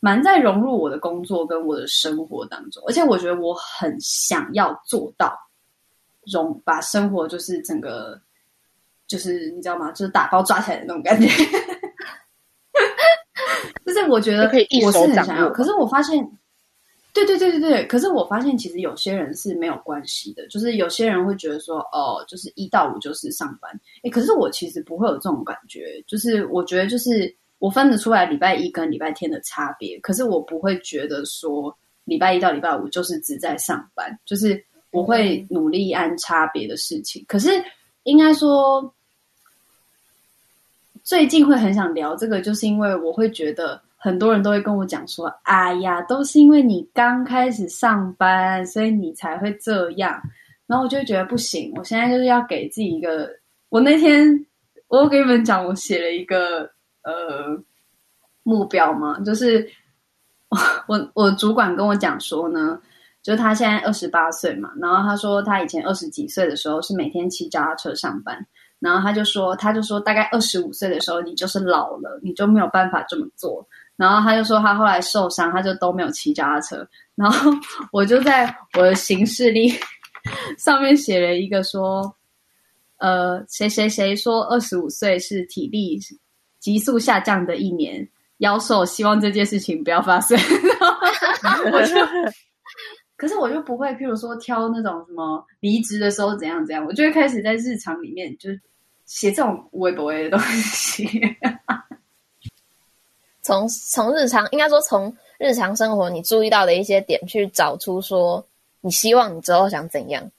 蛮在融入我的工作跟我的生活当中，而且我觉得我很想要做到融，把生活就是整个，就是你知道吗？就是打包抓起来的那种感觉。[laughs] 就是我觉得我是很想要，可是我发现。对对对对对，可是我发现其实有些人是没有关系的，就是有些人会觉得说，哦，就是一到五就是上班，诶，可是我其实不会有这种感觉，就是我觉得就是我分得出来礼拜一跟礼拜天的差别，可是我不会觉得说礼拜一到礼拜五就是只在上班，就是我会努力按差别的事情，可是应该说最近会很想聊这个，就是因为我会觉得。很多人都会跟我讲说：“哎呀，都是因为你刚开始上班，所以你才会这样。”然后我就觉得不行，我现在就是要给自己一个。我那天我有跟你们讲，我写了一个呃目标嘛，就是 [laughs] 我我主管跟我讲说呢，就是他现在二十八岁嘛，然后他说他以前二十几岁的时候是每天骑脚踏车上班，然后他就说他就说大概二十五岁的时候你就是老了，你就没有办法这么做。然后他就说他后来受伤，他就都没有骑脚踏车。然后 [laughs] 我就在我的行事历上面写了一个说，呃，谁谁谁说二十五岁是体力急速下降的一年，妖兽，希望这件事情不要发生。[laughs] 我就，[laughs] 可是我就不会，譬如说挑那种什么离职的时候怎样怎样，我就会开始在日常里面就写这种微博的东西。从从日常，应该说从日常生活你注意到的一些点去找出说，你希望你之后想怎样？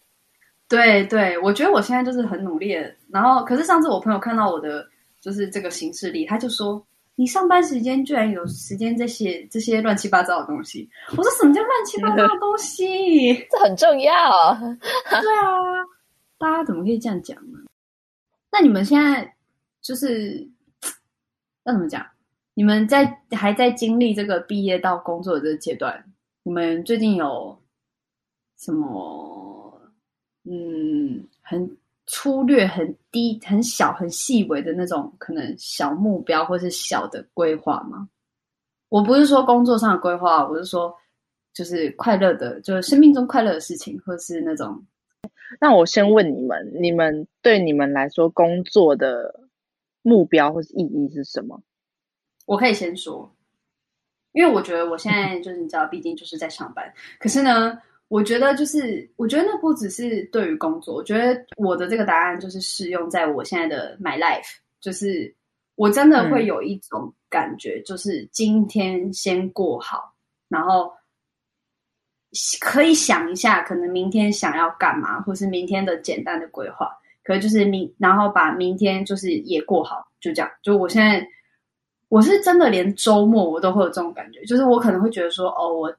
对对，我觉得我现在就是很努力的。然后，可是上次我朋友看到我的就是这个行事历，他就说：“你上班时间居然有时间这些这些乱七八糟的东西。”我说：“什么叫乱七八糟的东西？[laughs] 这很重要。[laughs] ”对啊，大家怎么可以这样讲呢？那你们现在就是要怎么讲？你们在还在经历这个毕业到工作的这个阶段，你们最近有什么嗯很粗略、很低、很小、很细微的那种可能小目标或是小的规划吗？我不是说工作上的规划，我是说就是快乐的，就是生命中快乐的事情，或是那种。那我先问你们，你们对你们来说工作的目标或是意义是什么？我可以先说，因为我觉得我现在就是你知道，毕竟就是在上班。可是呢，我觉得就是，我觉得那不只是对于工作，我觉得我的这个答案就是适用在我现在的 my life，就是我真的会有一种感觉，就是今天先过好，然后可以想一下，可能明天想要干嘛，或是明天的简单的规划，可能就是明，然后把明天就是也过好，就这样。就我现在。我是真的连周末我都会有这种感觉，就是我可能会觉得说，哦，我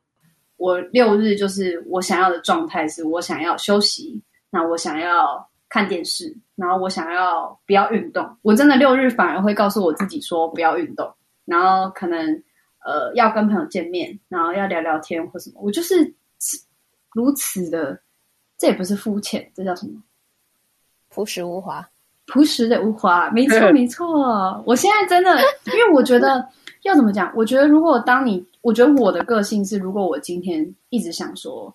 我六日就是我想要的状态，是我想要休息，那我想要看电视，然后我想要不要运动。我真的六日反而会告诉我自己说不要运动，然后可能呃要跟朋友见面，然后要聊聊天或什么。我就是如此的，这也不是肤浅，这叫什么？朴实无华。朴实的无华，没错没错。我现在真的，因为我觉得要怎么讲？我觉得如果当你，我觉得我的个性是，如果我今天一直想说，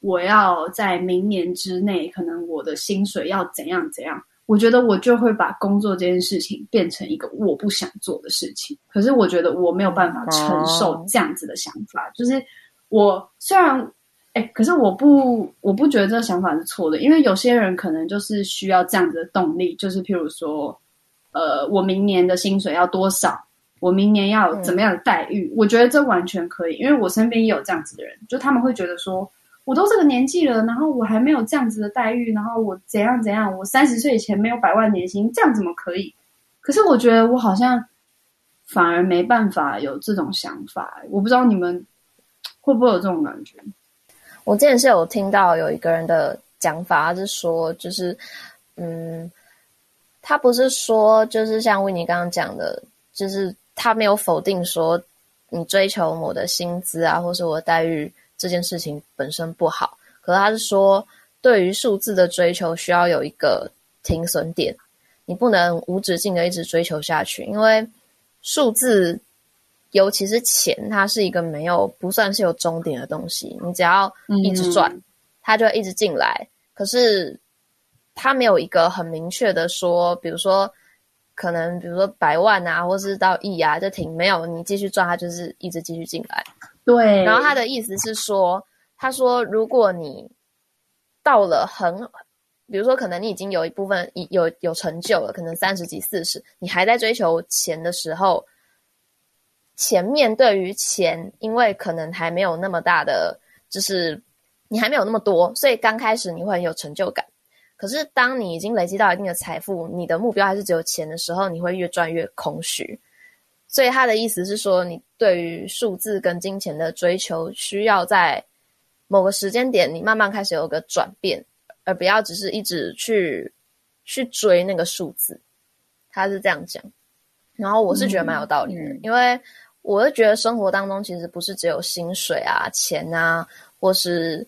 我要在明年之内，可能我的薪水要怎样怎样，我觉得我就会把工作这件事情变成一个我不想做的事情。可是我觉得我没有办法承受这样子的想法，就是我虽然。哎，可是我不，我不觉得这个想法是错的，因为有些人可能就是需要这样子的动力，就是譬如说，呃，我明年的薪水要多少，我明年要有怎么样的待遇，嗯，我觉得这完全可以，因为我身边也有这样子的人，就他们会觉得说，我都这个年纪了，然后我还没有这样子的待遇，然后我怎样怎样，我三十岁以前没有百万年薪，这样怎么可以？可是我觉得我好像反而没办法有这种想法，我不知道你们会不会有这种感觉。我之前是有听到有一个人的讲法，是说，就是，嗯，他不是说，就是像维尼刚刚讲的，就是他没有否定说你追求我的薪资啊，或是我的待遇这件事情本身不好，可是他是说，对于数字的追求需要有一个停损点，你不能无止境的一直追求下去，因为数字。尤其是钱，它是一个没有不算是有终点的东西。你只要一直赚，嗯、它就会一直进来。可是它没有一个很明确的说，比如说可能比如说百万啊，或是到亿啊，就停。没有，你继续赚，它就是一直继续进来。对。然后他的意思是说，他说如果你到了很，比如说可能你已经有一部分有有成就了，可能三十几、四十，你还在追求钱的时候。前面对于钱，因为可能还没有那么大的，就是你还没有那么多，所以刚开始你会很有成就感。可是当你已经累积到一定的财富，你的目标还是只有钱的时候，你会越赚越空虚。所以他的意思是说，你对于数字跟金钱的追求，需要在某个时间点，你慢慢开始有个转变，而不要只是一直去去追那个数字。他是这样讲，然后我是觉得蛮有道理的，嗯、因为。我就觉得生活当中其实不是只有薪水啊、钱啊，或是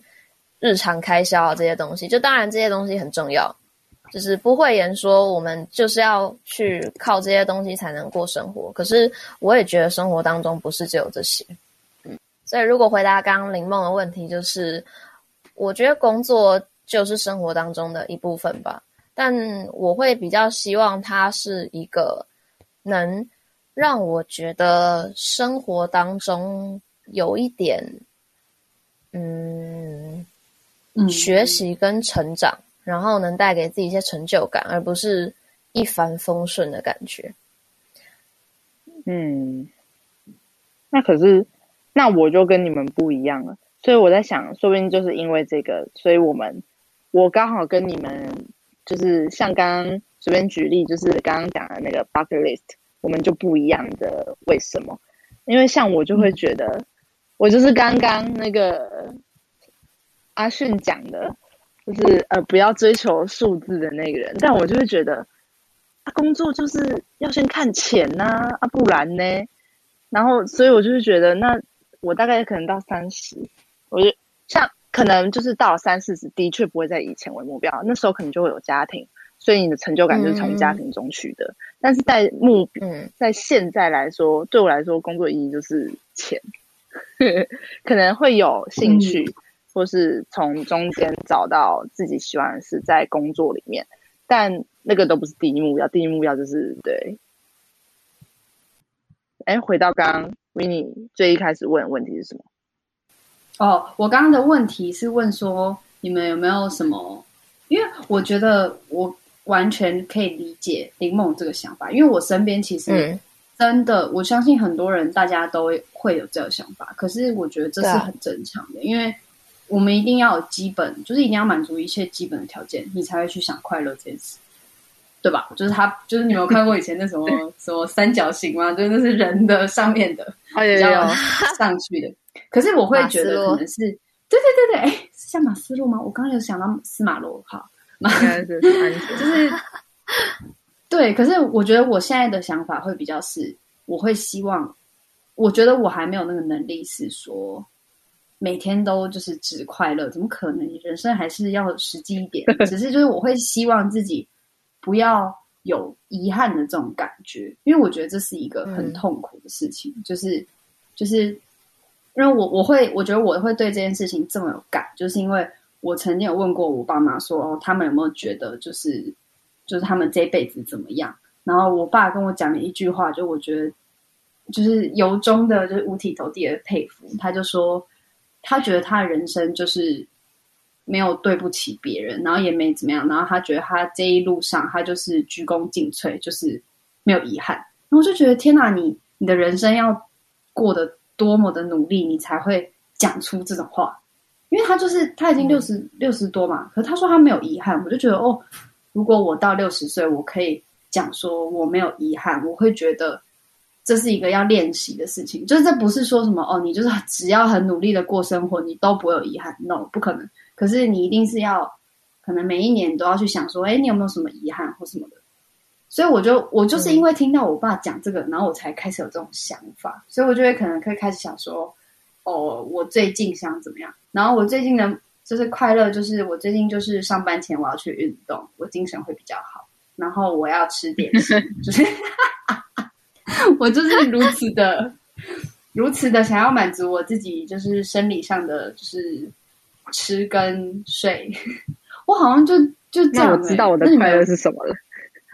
日常开销啊这些东西。就当然这些东西很重要，就是不讳言说我们就是要去靠这些东西才能过生活。可是我也觉得生活当中不是只有这些。嗯，所以如果回答刚刚林梦的问题，就是我觉得工作就是生活当中的一部分吧。但我会比较希望它是一个能。让我觉得生活当中有一点，嗯，嗯，学习跟成长，然后能带给自己一些成就感，而不是一帆风顺的感觉。嗯，那可是，那我就跟你们不一样了。所以我在想，说不定就是因为这个，所以我们，我刚好跟你们，就是像刚刚随便举例，就是刚刚讲的那个 bucket list。我们就不一样的，为什么？因为像我就会觉得，嗯、我就是刚刚那个阿迅讲的，就是呃不要追求数字的那个人，但我就会觉得，啊，工作就是要先看钱呐，啊，啊不然呢？然后所以我就是觉得，那我大概可能到三十，我就像可能就是到三四十，的确不会再以钱为目标，那时候可能就会有家庭。所以你的成就感就是从家庭中取得，嗯、但是在目，嗯，在现在来说，对我来说，工作意义就是钱，[laughs] 可能会有兴趣，嗯、或是从中间找到自己喜欢的事，在工作里面，但那个都不是第一目标，第一目标就是对。哎，回到刚刚 Winnie 最一开始问的问题是什么？哦，我刚刚的问题是问说，你们有没有什么？因为我觉得我。完全可以理解林梦这个想法，因为我身边其实真的，嗯、我相信很多人大家都会有这个想法。可是我觉得这是很正常的，啊、因为我们一定要有基本，就是一定要满足一切基本的条件，你才会去想快乐这件事，对吧？就是他，就是你有看过以前那什么 [laughs] 什么三角形吗？就是那是人的上面的，比较上去的。可是我会觉得可能是，对对对对，哎，是像马斯洛吗？我刚刚有想到司马罗，好，应该是 [laughs] 就是，对。可是我觉得我现在的想法会比较是，我会希望，我觉得我还没有那个能力，是说每天都就是只快乐，怎么可能？人生还是要实际一点。[laughs] 只是就是我会希望自己不要有遗憾的这种感觉，因为我觉得这是一个很痛苦的事情，嗯、就是就是。因为我我会我觉得我会对这件事情这么有感，就是因为我曾经有问过我爸妈说，哦，他们有没有觉得就是就是他们这辈子怎么样？然后我爸跟我讲了一句话，就我觉得就是由衷的，就是五体投地的佩服。他就说，他觉得他的人生就是没有对不起别人，然后也没怎么样，然后他觉得他这一路上他就是鞠躬尽瘁，就是没有遗憾。然后我就觉得天哪，你你的人生要过得。多么的努力，你才会讲出这种话？因为他就是他已经六十六十多嘛，可是他说他没有遗憾，我就觉得哦，如果我到六十岁，我可以讲说我没有遗憾，我会觉得这是一个要练习的事情，就是这不是说什么哦，你就是只要很努力的过生活，你都不会有遗憾，no，不可能。可是你一定是要，可能每一年都要去想说，哎，你有没有什么遗憾或什么的。所以我就我就是因为听到我爸讲这个，嗯、然后我才开始有这种想法，所以我就会可能可以开始想说，哦，我最近想怎么样？然后我最近的就是快乐，就是我最近就是上班前我要去运动，我精神会比较好。然后我要吃点心，[laughs] 就是 [laughs] 我就是如此的如此的想要满足我自己，就是生理上的就是吃跟睡。我好像就就这样、欸，我知道我的快乐是什么了。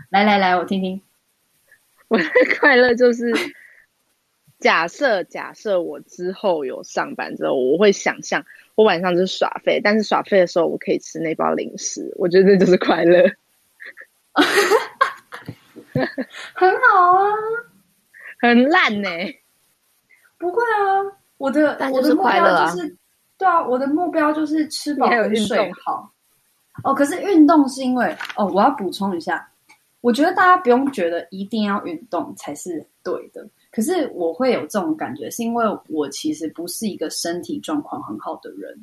来来来，我听听。我的快乐就是 [laughs] 假设，假设我之后有上班之后，我会想象我晚上就是耍废，但是耍废的时候我可以吃那包零食，我觉得这就是快乐。[laughs] 很好啊，很烂呢、欸。不会啊，我的我的目标就是，对啊，我的目标就是吃饱跟睡好。哦，可是运动是因为哦，我要补充一下。我觉得大家不用觉得一定要运动才是对的，可是我会有这种感觉，是因为我其实不是一个身体状况很好的人，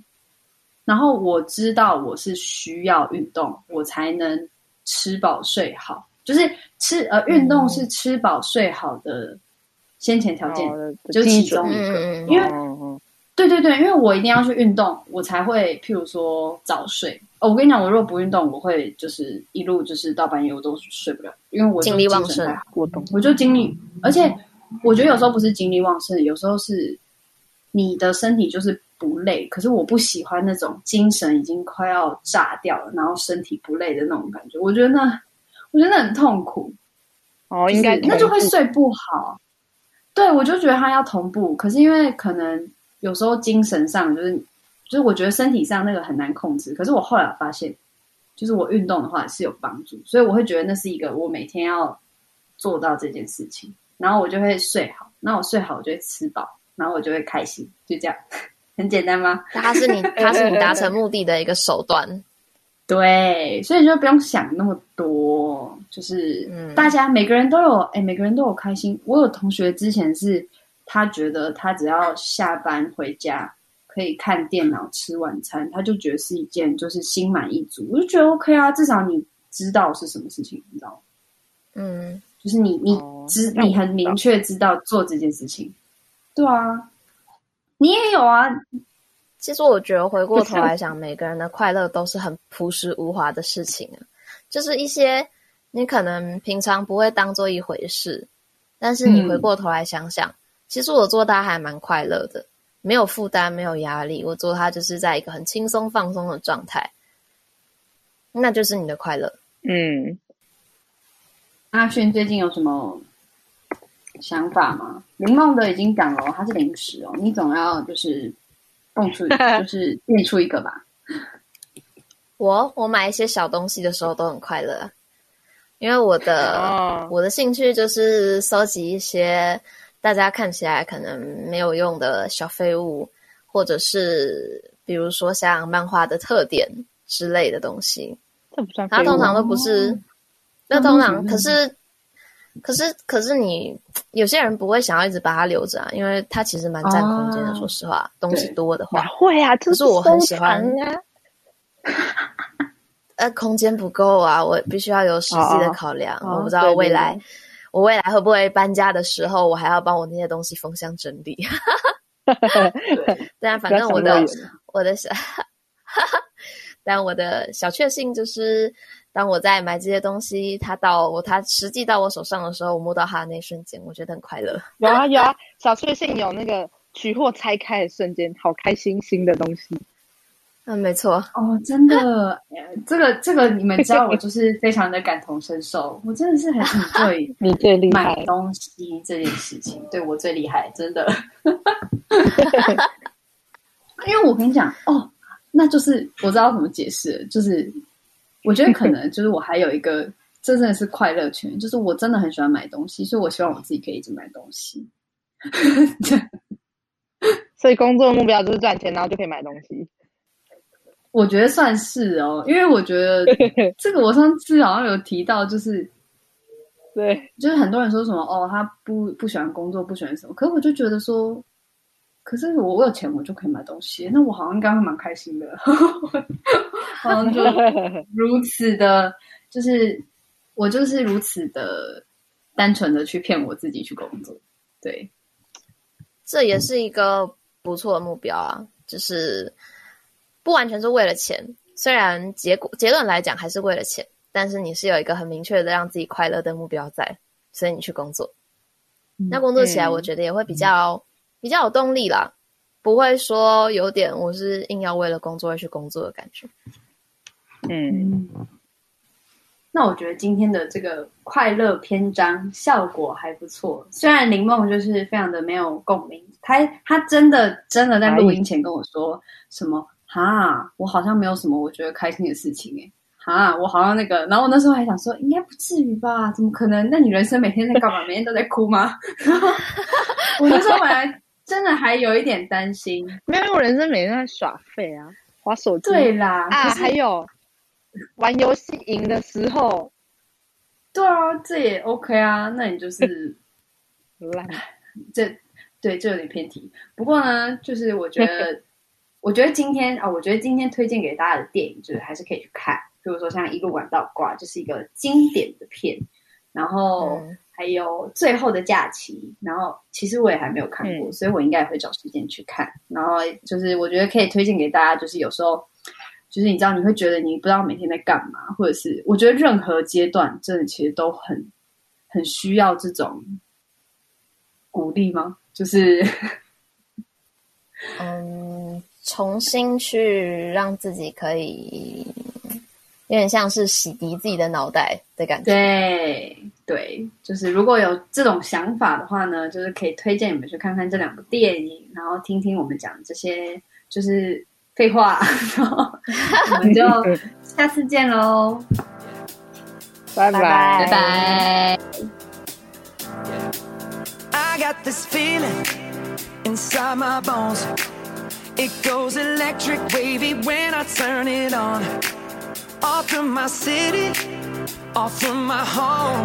然后我知道我是需要运动，我才能吃饱睡好，就是吃呃运动是吃饱睡好的先前条件，嗯、就其中一个，嗯、因为、嗯、对对对，因为我一定要去运动，我才会譬如说早睡。哦，我跟你讲，我如果不运动，我会就是一路就是到半夜我都睡不了，因为我精力旺盛，过动，我就精力，而且我觉得有时候不是精力旺盛，有时候是你的身体就是不累，可是我不喜欢那种精神已经快要炸掉了，然后身体不累的那种感觉，我觉得那我觉得那很痛苦。哦，应该那就会睡不好。对，我就觉得他要同步，可是因为可能有时候精神上就是。就是我觉得身体上那个很难控制，可是我后来发现，就是我运动的话是有帮助，所以我会觉得那是一个我每天要做到这件事情，然后我就会睡好，然后我睡好我就会吃饱，然后我就会开心，就这样，很简单吗？它是你，[laughs] 它是你达成目的的一个手段，对，所以就不用想那么多，就是、嗯、大家每个人都有，哎，每个人都有开心。我有同学之前是他觉得他只要下班回家。可以看电脑吃晚餐，他就觉得是一件就是心满意足，我就觉得 OK 啊，至少你知道是什么事情，你知道吗？嗯，就是你你知、哦、你很明确知道做这件事情，对啊，你也有啊。其实我觉得回过头来想，每个人的快乐都是很朴实无华的事情啊，就是一些你可能平常不会当做一回事，但是你回过头来想想，嗯、其实我做它还蛮快乐的。没有负担，没有压力，我做它就是在一个很轻松放松的状态，那就是你的快乐。嗯，阿轩最近有什么想法吗？林梦的已经讲了，它是零食哦，你总要就是蹦出，[laughs] 就是变出一个吧。我我买一些小东西的时候都很快乐，因为我的、哦、我的兴趣就是收集一些。大家看起来可能没有用的小废物，或者是比如说像漫画的特点之类的东西，这不算。它通常都不是，那通常可是可是可是你有些人不会想要一直把它留着啊，因为它其实蛮占空间的。说实话，东西多的话，会啊，就是我很喜欢啊。呃，空间不够啊，我必须要有实际的考量。我不知道未来我未来会不会搬家的时候，我还要帮我那些东西封箱整理。[laughs] 对，但反正我的我的小，但我的小确幸就是。当我在买这些东西，它到我它实际到我手上的时候，我摸到它的那一瞬间，我觉得很快乐。有啊有啊，小确幸有那个取货拆开的瞬间，好开心，新的东西。嗯，没错。哦，真的，这个这个你们知道，我就是非常的感同身受。我真的是很对 [laughs] 你最厉害买东西这件事情，对我最厉害，真的。[laughs] 因为我跟你讲哦，那就是我知道怎么解释，就是。我觉得可能就是我还有一个真正的是快乐圈，就是我真的很喜欢买东西，所以我希望我自己可以一直买东西。[laughs] 所以工作的目标就是赚钱，然后就可以买东西。我觉得算是哦，因为我觉得 [laughs] 这个我上次好像有提到，就是对，就是很多人说什么哦，他不不喜欢工作，不喜欢什么，可是我就觉得说。可是我我有钱，我就可以买东西，那我好像应该会蛮开心的，[laughs] 好像就 [laughs] 如此的，就是我就是如此的单纯的去骗我自己去工作，对，这也是一个不错的目标啊，就是不完全是为了钱，虽然结果结论来讲还是为了钱，但是你是有一个很明确的让自己快乐的目标在，所以你去工作，嗯、那工作起来我觉得也会比较。比较有动力啦，不会说有点我是硬要为了工作而去工作的感觉。嗯，那我觉得今天的这个快乐篇章效果还不错。虽然林梦就是非常的没有共鸣，他他真的真的在录音前跟我说什么哈，我好像没有什么我觉得开心的事情诶哈，我好像那个，然后我那时候还想说，应该不至于吧？怎么可能？那你人生每天在干嘛？每天都在哭吗？[laughs] 我那时候本来。真的还有一点担心，没有，我人生每天在耍废啊，划手机。对啦，啊，还有玩游戏赢的时候，对啊，这也 OK 啊。那你就是 [laughs] 烂，[laughs] 这对，这有点偏题。不过呢，就是我觉得，[laughs] 我觉得今天啊，我觉得今天推荐给大家的电影，就是还是可以去看。比如说像《一路玩到挂》，就是一个经典的片，然后。嗯还有最后的假期，然后其实我也还没有看过，嗯、所以我应该也会找时间去看。然后就是我觉得可以推荐给大家，就是有时候就是你知道你会觉得你不知道每天在干嘛，或者是我觉得任何阶段真的其实都很很需要这种鼓励吗？就是嗯，重新去让自己可以。有点像是洗涤自己的脑袋的感觉。对对，就是如果有这种想法的话呢，就是可以推荐你们去看看这两部电影，然后听听我们讲这些就是废话，[laughs] 然后我们就 [laughs] 下次见喽，拜拜拜拜。Off from my city, off from my home.